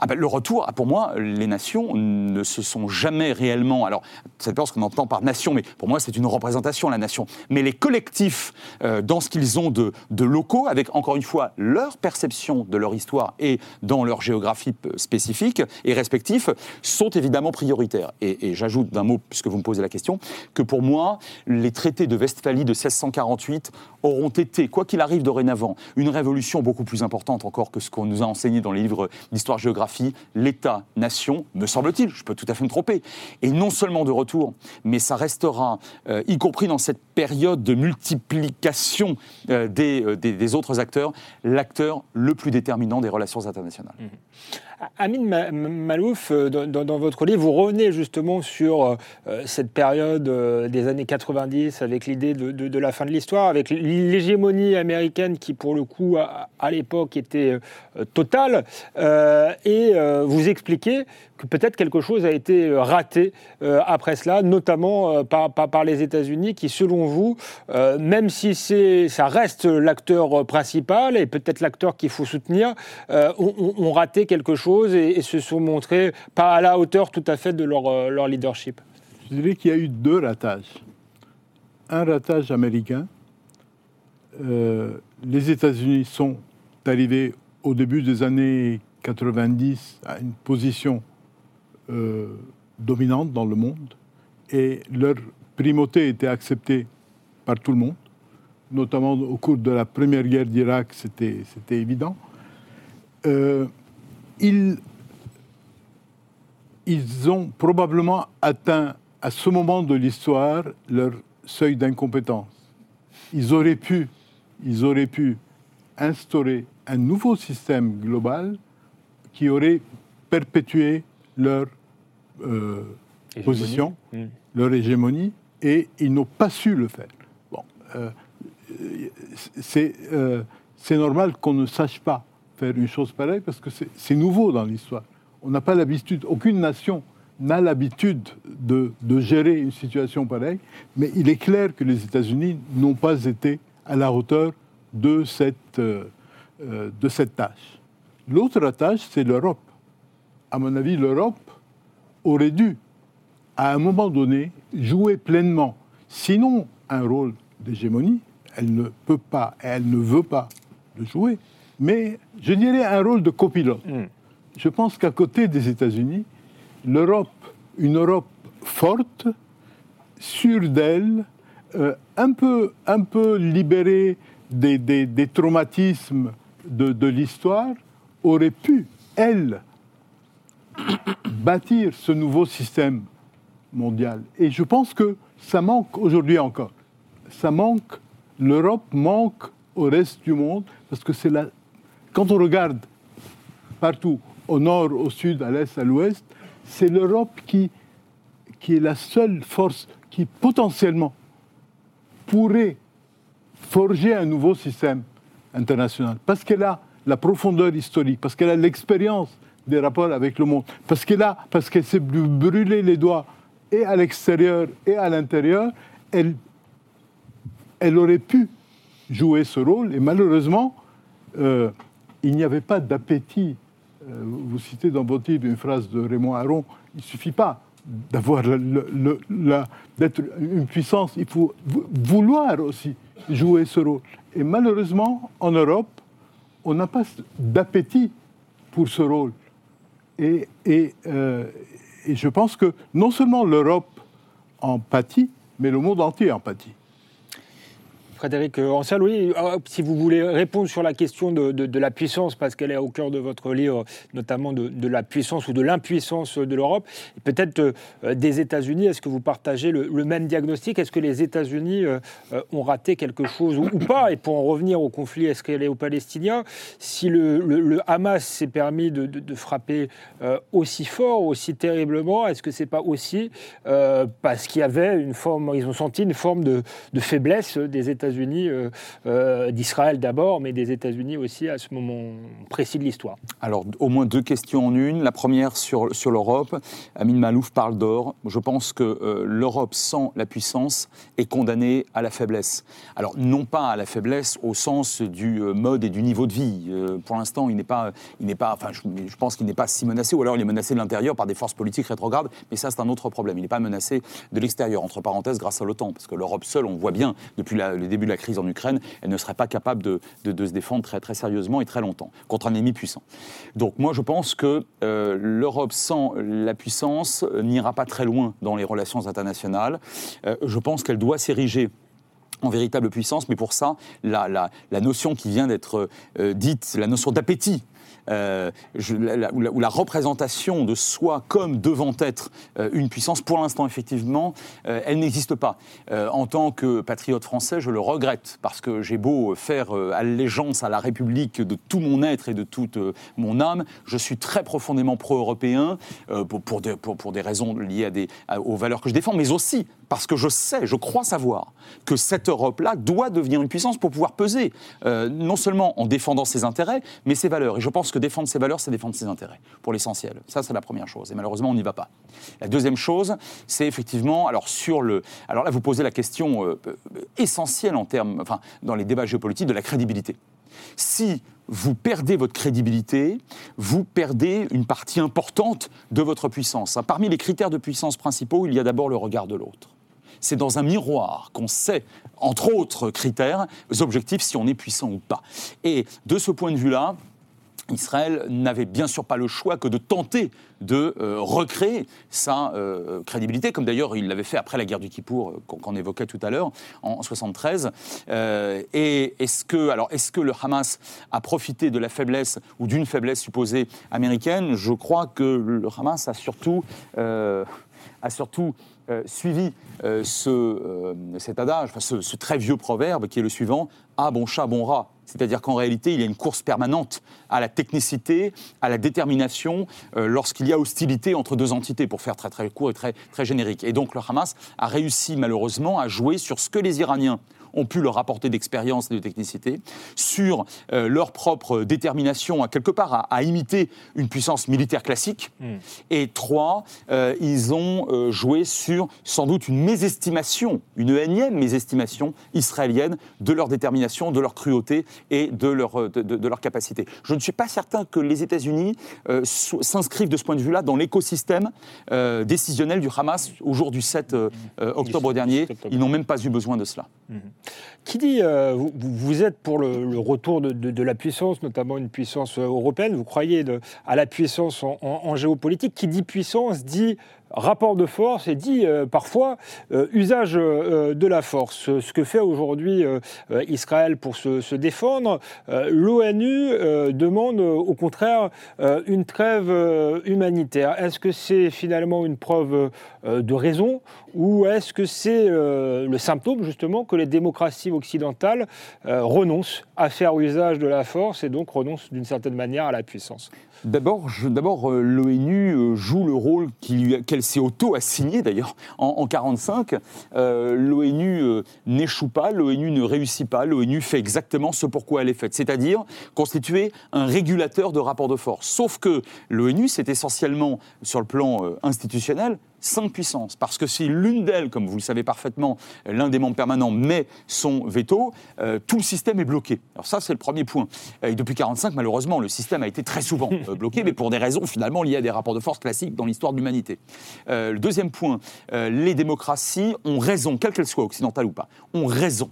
Ah ben, le retour, pour moi, les nations ne se sont jamais réellement. Alors, c'est pas ce qu'on entend par nation, mais pour moi, c'est une représentation, la nation. Mais les collectifs, euh, dans ce qu'ils ont de, de, locaux, avec encore une fois leur perception de leur histoire et dans leur géographie spécifique et respectif, sont évidemment prioritaires. Et, et j'ajoute d'un mot, puisque vous me posez la question, que pour moi, les traités de Westphalie de 1648 auront été, quoi qu'il arrive dorénavant, une révolution beaucoup plus importante encore que ce qu'on nous a enseigné dans les livres d'histoire géographique l'État-nation, me semble-t-il, je peux tout à fait me tromper, et non seulement de retour, mais ça restera, euh, y compris dans cette période de multiplication euh, euh, des, autres acteurs, l'acteur le plus déterminant des relations internationales. Mmh. Amin Malouf, euh, dans, votre livre, vous revenez justement sur euh, euh, cette période des années 90 avec l'idée de, la fin de l'histoire, avec l'hégémonie américaine qui, pour le coup, à, l'époque était totale. et vous expliquez que peut-être quelque chose a été raté après cela, notamment par, par, les États-Unis, qui, selon vous, même si ça reste l'acteur principal et peut-être l'acteur qu'il faut soutenir, ont raté quelque chose et, se sont montrés pas à la hauteur tout à fait de leur, euh, leadership Je dirais qu'il y a eu deux ratages. Un ratage américain. Euh, les États-Unis sont arrivés au début des années 90 à une position euh, dominante dans le monde et leur primauté était acceptée par tout le monde, notamment au cours de la première guerre d'Irak, c'était évident ils, ils ont probablement atteint à ce moment de l'histoire leur seuil d'incompétence. Ils ils auraient pu instaurer un nouveau système global qui aurait perpétué leur euh, position, hmm. leur hégémonie, et ils n'ont pas su le faire. Bon, euh, euh, c'est normal qu'on ne sache pas faire une chose pareille parce que c'est nouveau dans l'histoire. On n'a pas l'habitude, aucune nation n'a l'habitude de, de, gérer une situation pareille, mais il est clair que les États-Unis n'ont pas été à la hauteur de cette, euh, de cette tâche. L'autre tâche, c'est l'Europe. À mon avis, l'Europe aurait dû, à un moment donné, jouer pleinement, sinon un rôle d'hégémonie, elle ne peut pas, elle ne veut pas le jouer, mais je dirais un rôle de copilote. Hmm. Je pense qu'à côté des États-Unis, l'Europe, une Europe forte, sûre d'elle, euh, un, peu, un peu libérée des, des, traumatismes de, de l'histoire, aurait pu, elle, bâtir ce nouveau système mondial. Et je pense que ça manque aujourd'hui encore. Ça manque, l'Europe manque au reste du monde, parce que c'est la quand on regarde partout, au nord, au sud, à l'est, à l'ouest, c'est l'Europe qui, qui est la seule force qui potentiellement pourrait forger un nouveau système international. Parce qu'elle a la profondeur historique, parce qu'elle a l'expérience des rapports avec le monde, parce qu'elle a, parce qu'elle s'est brûlé les doigts et à l'extérieur et à l'intérieur, elle, elle aurait pu jouer ce rôle. Et malheureusement, euh, il n'y avait pas d'appétit. Euh, vous citez dans votre livre une phrase de Raymond Aron, il ne suffit pas d'avoir d'être une puissance, il faut vouloir aussi jouer ce rôle. Et malheureusement, en Europe, on n'a pas d'appétit pour ce rôle. Euh, et, je pense que non seulement l'Europe en pâtit, mais le monde entier en pâtit. Frédéric Ansel, oui, euh, si vous voulez répondre sur la question de, la puissance, parce qu'elle est au cœur de votre livre, notamment de, la puissance ou de l'impuissance de l'Europe, peut-être euh, des États-Unis, est-ce que vous partagez le, même diagnostic? Est-ce que les États-Unis euh, ont raté quelque chose ou, pas? Et pour en revenir au conflit israélo-palestinien, si le, Hamas s'est permis de, frapper aussi fort, aussi terriblement, est-ce que c'est pas aussi parce qu'il y avait une forme, ils ont senti une forme de, faiblesse des États-Unis États-Unis, euh, euh, d'Israël d'abord, mais des États-Unis aussi à ce moment précis de l'histoire Alors, au moins deux questions en une. La première sur, sur l'Europe. Amin Malouf parle d'or. Je pense que euh, l'Europe sans la puissance est condamnée à la faiblesse. Alors, non pas à la faiblesse au sens du mode et du niveau de vie. pour l'instant, il n'est pas, il n'est pas, enfin, je, je pense qu'il n'est pas si menacé, ou alors il est menacé de l'intérieur par des forces politiques rétrogrades, mais ça, c'est un autre problème. Il n'est pas menacé de l'extérieur, entre parenthèses, grâce à l'OTAN, parce que l'Europe seule, on voit bien depuis la, le début de la crise en Ukraine, elle ne serait pas capable de, se défendre très, sérieusement et très longtemps contre un ennemi puissant. Donc moi, je pense que euh, l'Europe sans la puissance euh, n'ira pas très loin dans les relations internationales. Euh, je pense qu'elle doit s'ériger en véritable puissance, mais pour ça, la, notion qui vient d'être dite, la notion d'appétit euh, la, la, représentation de soi comme devant être euh, une puissance, pour l'instant, effectivement, euh, elle n'existe pas. en tant que patriote français, je le regrette, parce que j'ai beau faire allégeance à la République de tout mon être et de toute mon âme, je suis très profondément pro-européen, pour, des raisons liées aux valeurs que je défends, mais aussi parce que je sais, je crois savoir que cette Europe-là doit devenir une puissance pour pouvoir peser, non seulement en défendant ses intérêts, mais ses valeurs. Et je pense que défendre ses valeurs, c'est défendre ses intérêts, pour l'essentiel. Ça, c'est la première chose. Et malheureusement, on n'y va pas. La deuxième chose, c'est effectivement, alors sur le, alors là, vous posez la question euh, essentielle en termes, enfin, dans les débats géopolitiques, de la crédibilité. Si vous perdez votre crédibilité, vous perdez une partie importante de votre puissance. Parmi les critères de puissance principaux, il y a d'abord le regard de l'autre c'est dans un miroir qu'on sait, entre autres critères, objectifs, si on est puissant ou pas. Et de ce point de vue-là, Israël n'avait bien sûr pas le choix que de tenter de euh, recréer sa euh, crédibilité, comme d'ailleurs il l'avait fait après la guerre du Kippour euh, qu'on évoquait tout à l'heure en, 73. et est-ce que le Hamas a profité de la faiblesse ou d'une faiblesse supposée américaine? Je crois que le Hamas a surtout, a surtout suivi ce, cet adage, enfin, ce, ce, très vieux proverbe qui est le suivant Ah bon chat, bon rat. C'est-à-dire qu'en réalité, il y a une course permanente à la technicité, à la détermination, euh, lorsqu'il y a hostilité entre deux entités, pour faire très très court et très, très générique. Et donc le Hamas a réussi malheureusement à jouer sur ce que les Iraniens ont pu leur apporter d'expérience et de technicité, sur euh, leur propre détermination à quelque part à, imiter une puissance militaire classique. Hmm. Et trois, euh, ils ont euh, joué sur sans doute une mésestimation, une énième mésestimation israélienne de leur détermination, de leur cruauté et de leur, de, leur capacité. Je ne suis pas certain que les États-Unis s'inscrivent de ce point de vue-là dans l'écosystème décisionnel du Hamas au jour du 7 octobre dernier. Ils n'ont même pas eu besoin de cela. Hmm. Qui dit, euh, vous, êtes pour le, retour de, la puissance, notamment une puissance européenne, vous croyez à la puissance en, géopolitique, qui dit puissance dit rapport de force et dit euh, parfois euh, usage de la force. Ce que fait aujourd'hui Israël pour se, défendre, l'ONU demande au contraire une trêve humanitaire. Est-ce que c'est finalement une preuve de raison ou est-ce que c'est le symptôme justement que les démocraties occidentales renoncent à faire usage de la force et donc renoncent d'une certaine manière à la puissance? D'abord, euh, l'ONU euh, joue le rôle qu'elle s'est auto-assigné d'ailleurs en 1945. Euh, L'ONU n'échoue pas, l'ONU ne réussit pas, l'ONU fait exactement ce pourquoi elle est faite, c'est-à-dire constituer un régulateur de rapports de force. Sauf que l'ONU, c'est essentiellement, sur le plan institutionnel, cinq puissances. Parce que si l'une d'elles, comme vous le savez parfaitement, l'un des membres permanents met son veto, euh, tout le système est bloqué. Alors ça, c'est le premier point. Et depuis 1945, malheureusement, le système a été très souvent euh, bloqué, mais pour des raisons finalement liées à des rapports de force classiques dans l'histoire de l'humanité. Euh, le deuxième point, les démocraties ont raison, quelles qu'elles soient, occidentales ou pas, ont raison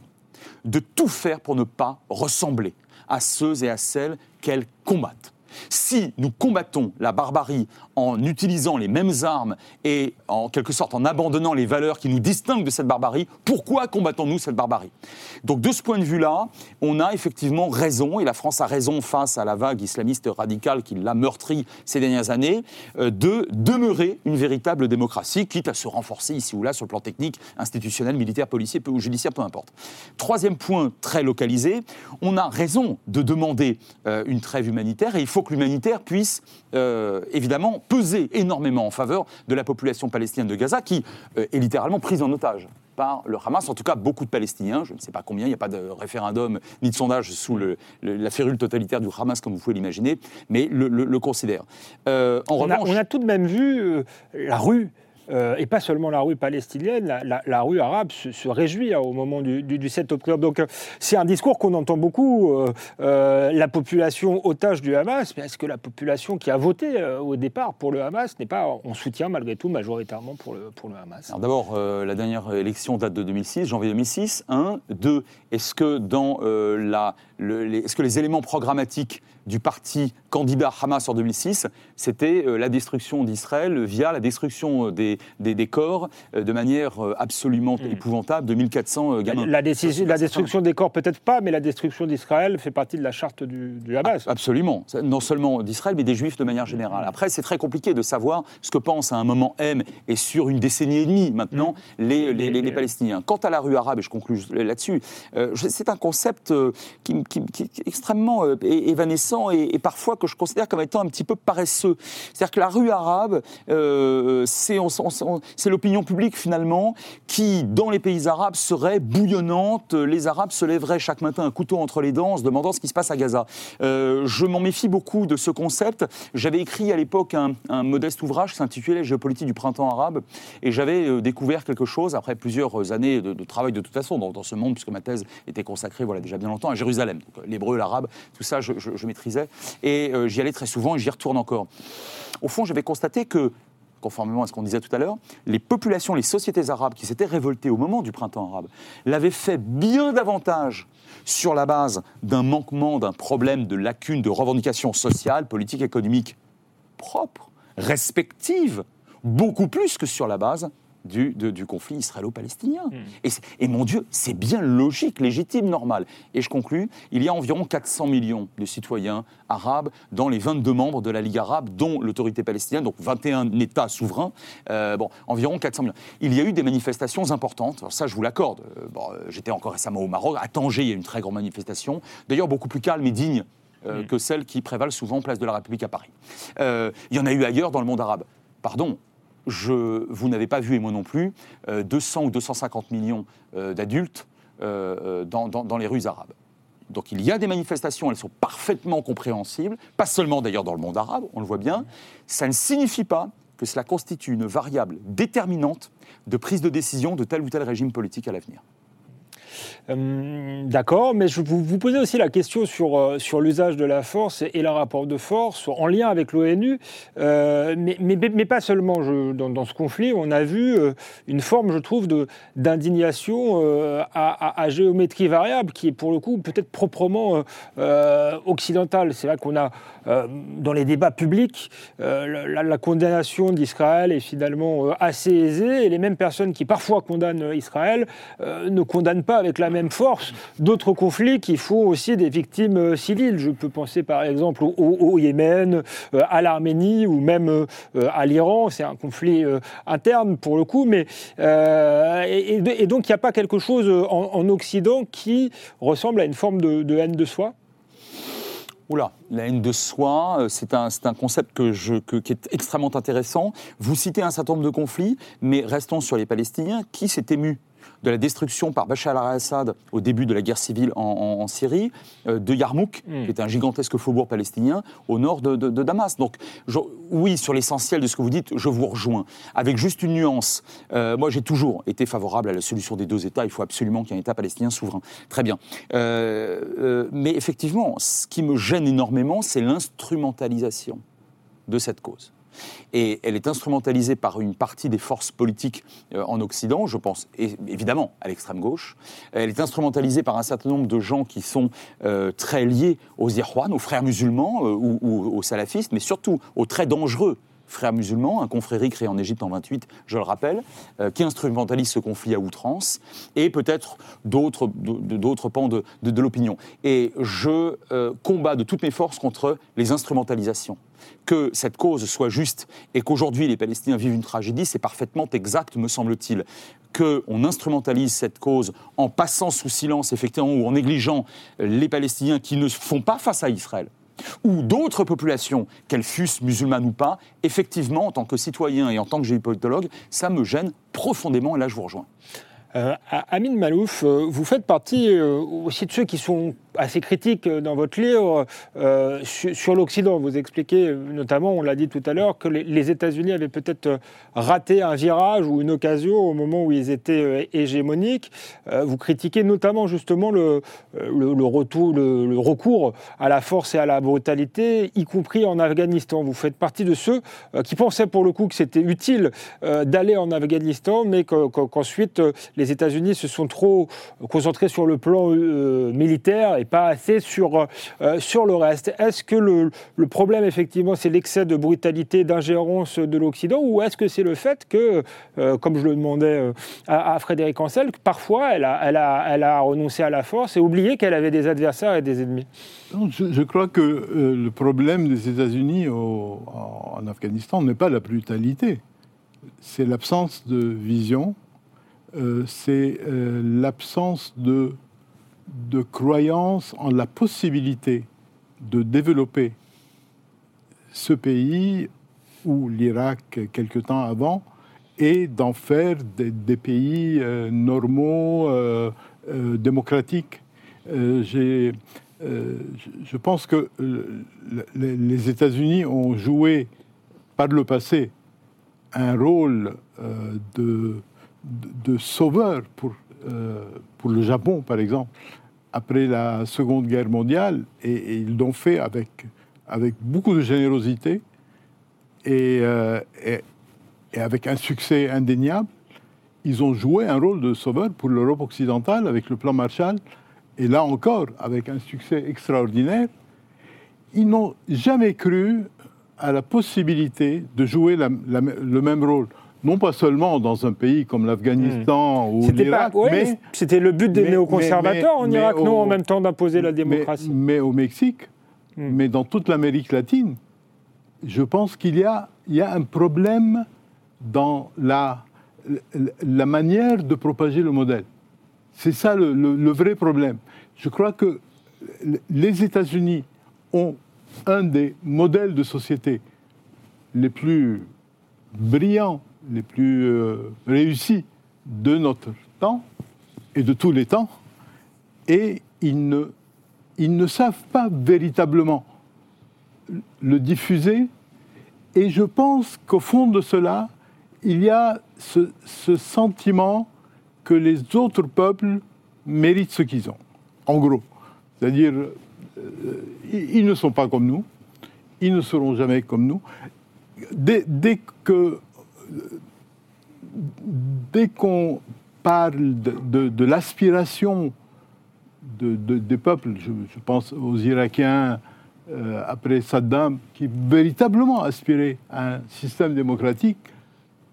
de tout faire pour ne pas ressembler à ceux et à celles qu'elles combattent. Si nous combattons la barbarie en utilisant les mêmes armes et en quelque sorte en abandonnant les valeurs qui nous distinguent de cette barbarie, pourquoi combattons-nous cette barbarie? Donc de ce point de vue-là, on a effectivement raison, et la France a raison face à la vague islamiste radicale qui l'a meurtri ces dernières années, euh, de demeurer une véritable démocratie, quitte à se renforcer ici ou là sur le plan technique, institutionnel, militaire, policier ou judiciaire, peu importe. Troisième point très localisé, on a raison de demander euh, une trêve humanitaire et il faut que l'humanitaire puisse euh, évidemment peser énormément en faveur de la population palestinienne de Gaza qui est littéralement prise en otage par le Hamas, en tout cas beaucoup de Palestiniens, je ne sais pas combien, il n'y a pas de référendum ni de sondage sous la férule totalitaire du Hamas comme vous pouvez l'imaginer, mais le, le, considère. Euh, en on, revanche, a, on, a, tout de même vu euh, la rue euh, et pas seulement la rue palestinienne, la, rue arabe se, réjouit hein, au moment du, 7 octobre. Donc euh, c'est un discours qu'on entend beaucoup, euh, la population otage du Hamas, mais est-ce que la population qui a voté au départ pour le Hamas n'est pas en soutien malgré tout majoritairement pour le, pour le Hamas? D'abord, la dernière élection date de 2006, janvier 2006. Un. Deux, est-ce que, dans, la, est-ce que les éléments programmatiques du parti candidat Hamas en 2006, c'était la destruction d'Israël via la destruction des des, corps euh, de manière euh, absolument hmm. épouvantable de 1400 euh, gamins. La, destruction des corps peut-être pas, mais la destruction d'Israël fait partie de la charte du, Hamas. Absolument, non seulement d'Israël, mais des Juifs de manière générale. Après, c'est très compliqué de savoir ce que pensent à un moment M et sur une décennie et demie maintenant hmm. les, les, Palestiniens. Quant à la rue arabe, et je conclue là-dessus, c'est un concept qui, est extrêmement évanescent et, parfois que je considère comme étant un petit peu paresseux. C'est-à-dire que la rue arabe, c'est c'est l'opinion publique finalement qui, dans les pays arabes, serait bouillonnante. Les Arabes se lèveraient chaque matin un couteau entre les dents en se demandant ce qui se passe à Gaza. Euh, je m'en méfie beaucoup de ce concept. J'avais écrit à l'époque un, modeste ouvrage qui s'intitulait Géopolitique du printemps arabe et j'avais euh, découvert quelque chose après plusieurs années de, travail de toute façon dans, ce monde, puisque ma thèse était consacrée voilà, déjà bien longtemps à Jérusalem. L'hébreu, l'arabe, tout ça, je, Et euh, j'y allais très souvent et j'y retourne encore. Au fond, j'avais constaté que conformément à ce qu'on disait tout à l'heure, les populations, les sociétés arabes qui s'étaient révoltées au moment du printemps arabe, l'avaient fait bien davantage sur la base d'un manquement, d'un problème, de lacune, de revendications sociales, politiques, économiques propres, respectives, beaucoup plus que sur la base du, du conflit israélo-palestinien. Hmm. Et, mon Dieu, c'est bien logique, légitime, normal. Et je conclus, il y a environ 400 millions de citoyens arabes dans les 22 membres de la Ligue arabe, dont l'autorité palestinienne, donc 21 États souverains, euh, bon, environ 400 millions. Il y a eu des manifestations importantes, alors ça je vous l'accorde. Euh, bon, euh, J'étais encore récemment au Maroc, à Tanger il y a une très grande manifestation, d'ailleurs beaucoup plus calme et digne hmm. que celles qui prévalent souvent place de la République à Paris. il y en a eu ailleurs dans le monde arabe. Pardon, vous n'avez pas vu, et moi non plus, 200 euh, ou 250 millions euh, d'adultes euh, dans, les rues arabes. Donc il y a des manifestations, elles sont parfaitement compréhensibles, pas seulement d'ailleurs dans le monde arabe, on le voit bien. Ça ne signifie pas que cela constitue une variable déterminante de prise de décision de tel ou tel régime politique à l'avenir. Euh, d'accord, mais je vous, vous posez aussi la question sur, euh, sur l'usage de la force et, le rapport de force en lien avec l'ONU, euh, mais, mais, pas seulement dans, ce conflit. On a vu une forme, je trouve, d'indignation à, géométrie variable qui est pour le coup peut-être proprement occidentale. C'est là qu'on a, dans les débats publics, la, la, condamnation d'Israël est finalement assez aisée et les mêmes personnes qui parfois condamnent Israël ne condamnent pas avec la même force d'autres conflits qui font aussi des victimes euh, civiles. Je peux penser par exemple au, Yémen, euh, à l'Arménie ou même euh, à l'Iran. C'est un conflit interne pour le coup, mais et, donc il n'y a pas quelque chose en, Occident qui ressemble à une forme de, haine de soi? Oula, la haine de soi, c'est un, concept qui est extrêmement intéressant. Vous citez un certain nombre de conflits, mais restons sur les Palestiniens. Qui s'est ému? De la destruction par Bachar al-Assad au début de la guerre civile en, Syrie, euh, de Yarmouk, hmm. qui est un gigantesque faubourg palestinien, au nord de, Damas. Donc, oui, sur l'essentiel de ce que vous dites, je vous rejoins. Avec juste une nuance, euh, moi j'ai toujours été favorable à la solution des deux États. Il faut absolument qu'il y ait un État palestinien souverain. Très bien. Euh, mais effectivement, ce qui me gêne énormément, c'est l'instrumentalisation de cette cause. Et elle est instrumentalisée par une partie des forces politiques euh, en Occident, je pense évidemment à l'extrême gauche. Elle est instrumentalisée par un certain nombre de gens qui sont euh, très liés aux Irwan, aux frères musulmans euh, ou, aux salafistes, mais surtout aux très dangereux frères musulmans, un confrérie créé en Égypte en 28, je le rappelle, qui instrumentalise ce conflit à outrance, et peut-être d'autres, pans de, l'opinion. Et je combats de toutes mes forces contre les instrumentalisations que cette cause soit juste et qu'aujourd'hui les Palestiniens vivent une tragédie, c'est parfaitement exact, me semble-t-il. Qu'on instrumentalise cette cause en passant sous silence, effectivement, ou en négligeant les Palestiniens qui ne font pas face à Israël, ou d'autres populations, qu'elles fussent musulmanes ou pas, effectivement, en tant que citoyen et en tant que géopolitologue, ça me gêne profondément et là je vous rejoins. Euh, Amine Malouf, euh, vous faites partie euh, aussi de ceux qui sont assez critique euh, dans votre livre euh, sur, l'Occident. Vous expliquez euh, notamment, on l'a dit tout à l'heure, que les, États-Unis avaient peut-être raté un virage ou une occasion au moment où ils étaient hégémoniques. vous critiquez notamment justement le, le, retour, le, recours à la force et à la brutalité, y compris en Afghanistan. Vous faites partie de ceux qui pensaient pour le coup que c'était utile d'aller en Afghanistan, mais qu'ensuite les États-Unis se sont trop concentrés sur le plan militaire pas assez sur, euh, sur le reste. Est-ce que le, le, problème, effectivement, c'est l'excès de brutalité, d'ingérence de l'Occident, ou est-ce que c'est le fait que, euh, comme je le demandais euh, à, Frédéric Ancel, parfois elle a, elle, a, elle a renoncé à la force et oublié qu'elle avait des adversaires et des ennemis? Je, crois que le problème des États-Unis en Afghanistan n'est pas la brutalité, c'est l'absence de vision, c'est l'absence de de croyance en la possibilité de développer ce pays ou l'Irak quelque temps avant et d'en faire des, pays euh, normaux, euh, euh, démocratiques. je pense que les États-Unis ont joué par le passé un rôle de, sauveur pour le Japon, par exemple, après la Seconde Guerre mondiale, et, ils l'ont fait avec, avec beaucoup de générosité euh, et, et, avec un succès indéniable. Ils ont joué un rôle de sauveur pour l'Europe occidentale avec le plan Marshall, et là encore avec un succès extraordinaire. Ils n'ont jamais cru à la possibilité de jouer le même rôle non pas seulement dans un pays comme l'Afghanistan hmm. ou l'Irak, mais c'était le but des néoconservateurs en Irak, non, en même temps d'imposer la démocratie. Mais, au Mexique, hmm. mais dans toute l'Amérique latine, je pense qu'il y a, il y a un problème dans la, la manière de propager le modèle. C'est ça le, le vrai problème. Je crois que les États-Unis ont un des modèles de société les plus brillants les plus euh, réussis de notre temps et de tous les temps, et ils ne, ils ne savent pas véritablement le diffuser, et je pense qu'au fond de cela, il y a ce, sentiment que les autres peuples méritent ce qu'ils ont, en gros. C'est-à-dire, euh, ils ne sont pas comme nous, ils ne seront jamais comme nous. Dès, dès que dès qu'on parle de, l'aspiration des peuples, je, pense aux Irakiens euh, après Saddam, qui véritablement aspiraient à un système démocratique,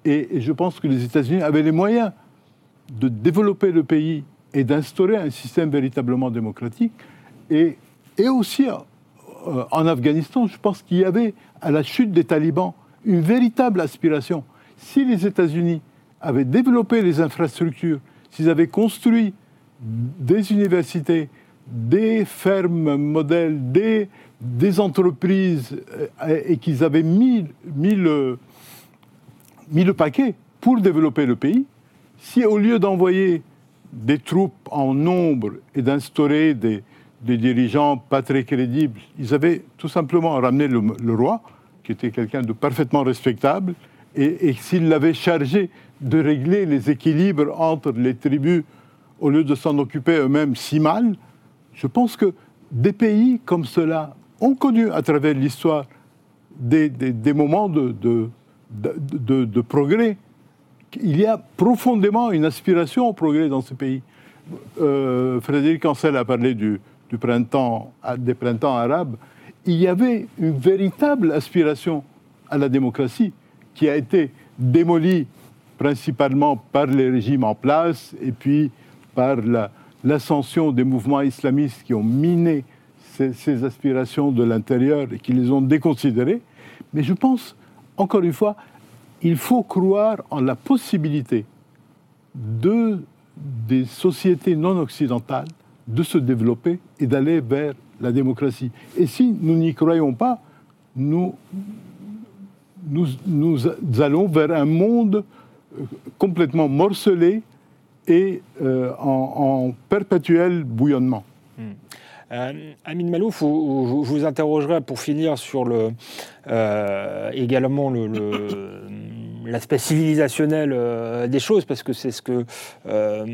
et, je pense que les États-Unis avaient les moyens de développer le pays et d'instaurer un système véritablement démocratique. Et, aussi euh, en Afghanistan, je pense qu'il y avait, à la chute des talibans, une véritable aspiration si les États-Unis avaient développé les infrastructures, s'ils avaient construit des universités, des fermes modèles, des, entreprises, euh, et qu'ils avaient mis, le, mis le paquet pour développer le pays, si au lieu d'envoyer des troupes en nombre et d'instaurer des, dirigeants pas très crédibles, ils avaient tout simplement ramené le roi, qui était quelqu'un de parfaitement respectable, et, s'il l'avait chargé de régler les équilibres entre les tribus au lieu de s'en occuper eux-mêmes si mal, je pense que des pays comme cela ont connu à travers l'histoire des, moments de, progrès. Il y a profondément une aspiration au progrès dans ce pays. Euh, Frédéric Ancel a parlé du, printemps, des printemps arabes. Il y avait une véritable aspiration à la démocratie qui a été démolie principalement par les régimes en place et puis par la- l'ascension des mouvements islamistes qui ont miné ces, ces aspirations de l'intérieur et qui les ont déconsidérées. Mais je pense, encore une fois, il faut croire en la possibilité de, des sociétés non occidentales de se développer et d'aller vers la démocratie. Et si nous n'y croyons pas, nous, nous, allons vers un monde euh, complètement morcelé et euh, en, perpétuel bouillonnement. Euh, Amine Malouf, je vous interrogerai pour finir sur le, également le- le- l'aspect civilisationnel euh, des choses, parce que c'est ce que euh,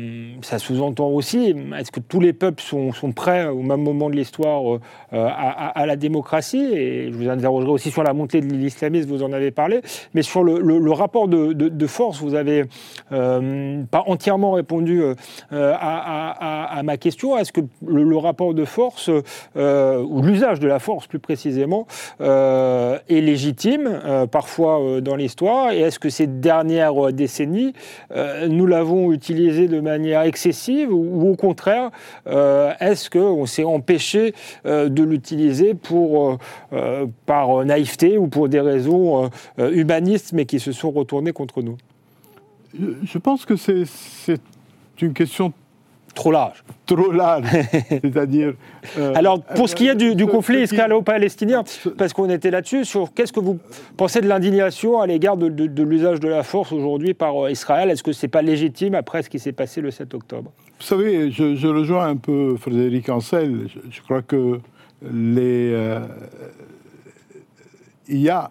ça sous-entend aussi. Est-ce que tous les peuples sont, sont prêts au même moment de l'histoire euh, à, la démocratie? Et je vous interrogerai aussi sur la montée de l'islamisme, vous en avez parlé, mais sur le, rapport de, de- force, vous avez pas entièrement répondu à, ma question. Est-ce que le, rapport de force, ou l'usage de la force plus précisément, est légitime, parfois dans l'histoire? Et est-ce ces dernières euh, décennies, euh, nous l'avons utilisé de manière excessive ou, au contraire, euh, est-ce qu'on s'est empêché de l'utiliser pour, par naïveté ou pour des raisons humanistes mais qui se sont retournées contre nous? Je, pense que c'est une question Trop large. trop large, c'est-à-dire. euh, Alors, pour ce qui est du, du ce- conflit ce israélo-palestinien, ce- parce qu'on était là-dessus, sur qu'est-ce que vous pensez de l'indignation à l'égard de, de- de l'usage de la force aujourd'hui par euh, Israël? Est-ce que c'est pas légitime après ce qui s'est passé le 7 octobre? Vous savez, je, je rejoins un peu Frédéric Ancel. Je, je crois que les, euh, il y a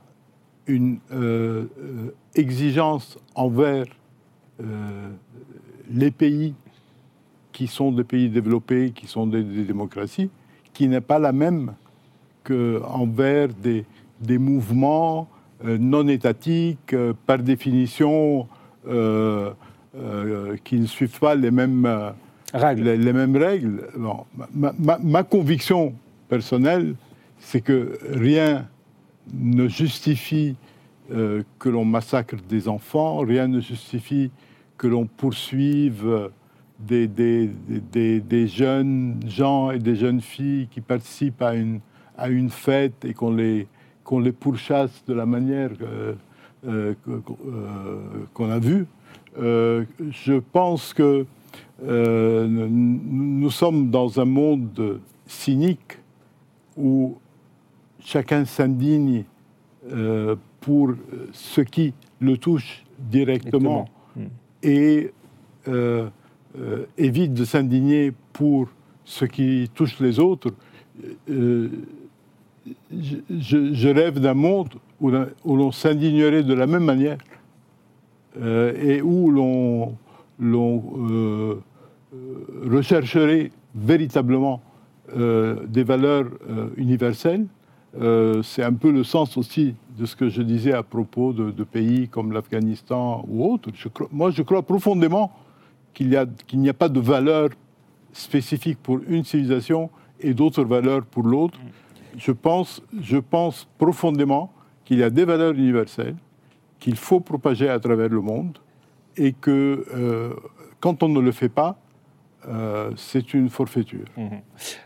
une euh, euh, exigence envers euh, les pays qui sont des pays développés, qui sont des, des démocraties, qui n'est pas la même qu'envers des, des mouvements euh, non étatiques, euh, par définition, euh, euh, qui ne suivent pas les mêmes, Règles. les, les mêmes règles. Bon, ma, ma- ma conviction personnelle, c'est que rien ne justifie euh, que l'on massacre des enfants, rien ne justifie que l'on poursuive des, des- des- des- jeunes gens et des jeunes filles qui participent à une, à une fête et qu'on les, qu'on les pourchasse de la manière euh, euh, euh, qu'on a vue. Euh, je pense que nous, sommes dans un monde cynique où chacun s'indigne pour ce qui le touche directement Exactement. et euh, évite de s'indigner pour ce qui touche les autres. Euh, je, rêve d'un monde où, l'on s'indignerait de la même manière euh, et où l'on rechercherait véritablement des valeurs universelles. C'est un peu le sens aussi de ce que je disais à propos de, de pays comme l'Afghanistan ou autres. Moi, je crois profondément qu'il n'y a pas de valeur spécifique pour une civilisation et d'autres valeurs pour l'autre. Je pense, je pense profondément qu'il y a des valeurs universelles qu'il faut propager à travers le monde et que euh, quand on ne le fait pas, euh, c'est une forfaiture.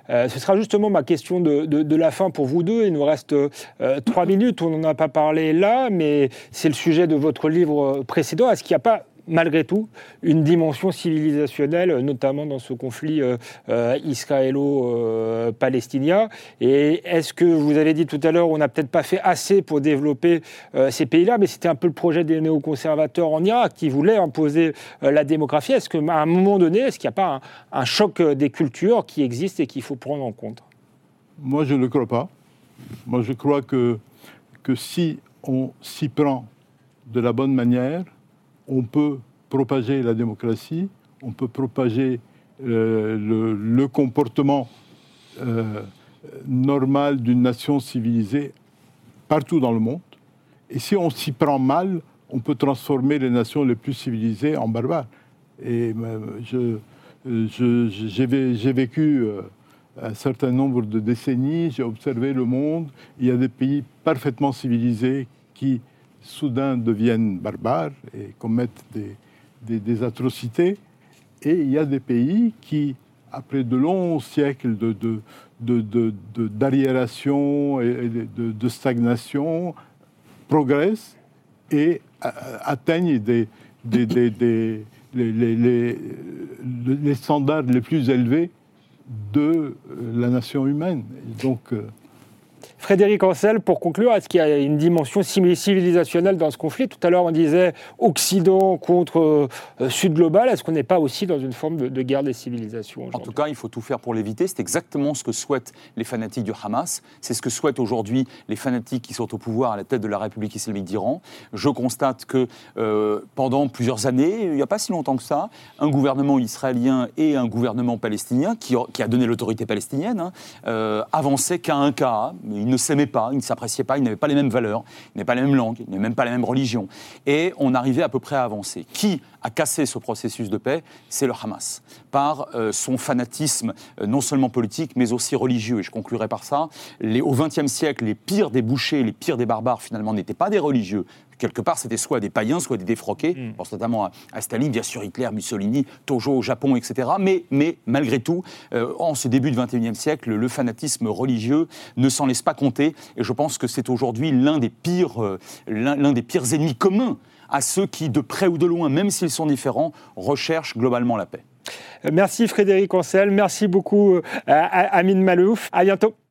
Euh, ce sera justement ma question de, de- la fin pour vous deux. Il nous reste trois minutes. On n'en a pas parlé là, mais c'est le sujet de votre livre précédent. Est-ce qu'il n'y a pas malgré tout une dimension civilisationnelle, notamment dans ce conflit euh, euh, israélo-palestinien Et est-ce que vous avez dit tout à l'heure, on n'a peut-être pas fait assez pour développer euh, ces pays-là, mais c'était un peu le projet des néoconservateurs en Irak qui voulaient imposer la démographie. Est-ce qu'à un moment donné, est-ce qu'il n'y a pas un, choc des cultures qui existe et qu'il faut prendre en compte? Moi, je ne le crois pas. Moi, je crois que, que si on s'y prend de la bonne manière, on peut propager la démocratie, on peut propager euh, le, comportement euh, normal d'une nation civilisée partout dans le monde. Et si on s'y prend mal, on peut transformer les nations les plus civilisées en barbares. Et j'ai vécu un certain nombre de décennies, j'ai observé le monde. Il y a des pays parfaitement civilisés qui soudain deviennent barbares et commettent des, des, atrocités. Et il y a des pays qui, après de longs siècles de, et de, stagnation, progressent et atteignent des, des, des les, les, les, standards les plus élevés de la nation humaine. Donc, euh, Frédéric Ancel, pour conclure, est-ce qu'il y a une dimension civilisationnelle dans ce conflit? Tout à l'heure, on disait Occident contre euh, Sud global. Est-ce qu'on n'est pas aussi dans une forme de, guerre des civilisations En tout cas, il faut tout faire pour l'éviter. C'est exactement ce que souhaitent les fanatiques du Hamas. C'est ce que souhaitent aujourd'hui les fanatiques qui sont au pouvoir à la tête de la République islamique d'Iran. Je constate que euh, pendant plusieurs années, il n'y a pas si longtemps que ça, un gouvernement israélien et un gouvernement palestinien, qui, a donné l'autorité palestinienne, hein, euh, avançaient qu'à un cas ils ne s'aimaient pas, ils ne s'appréciaient pas, ils n'avaient pas les mêmes valeurs, ils n'avaient pas les mêmes langues, ils n'avaient même pas les mêmes religions. Et on arrivait à peu près à avancer. Qui a cassé ce processus de paix? C'est le Hamas, par euh, son fanatisme euh, non seulement politique, mais aussi religieux. Et je conclurai par ça. Les, au XXe siècle, les pires des bouchers, les pires des barbares, finalement, n'étaient pas des religieux, quelque part, c'était soit des païens, soit des défroqués. Mm. Je pense notamment à, Staline, bien sûr, Hitler, Mussolini, Tojo au Japon, etc. Mais, mais malgré tout, euh, en ce début du XXIe siècle, le fanatisme religieux ne s'en laisse pas compter. Et je pense que c'est aujourd'hui l'un des pires, euh, l'un des pires ennemis communs à ceux qui, de près ou de loin, même s'ils sont différents, recherchent globalement la paix. Merci Frédéric Ancel, merci beaucoup euh, Amine Malouf. À bientôt.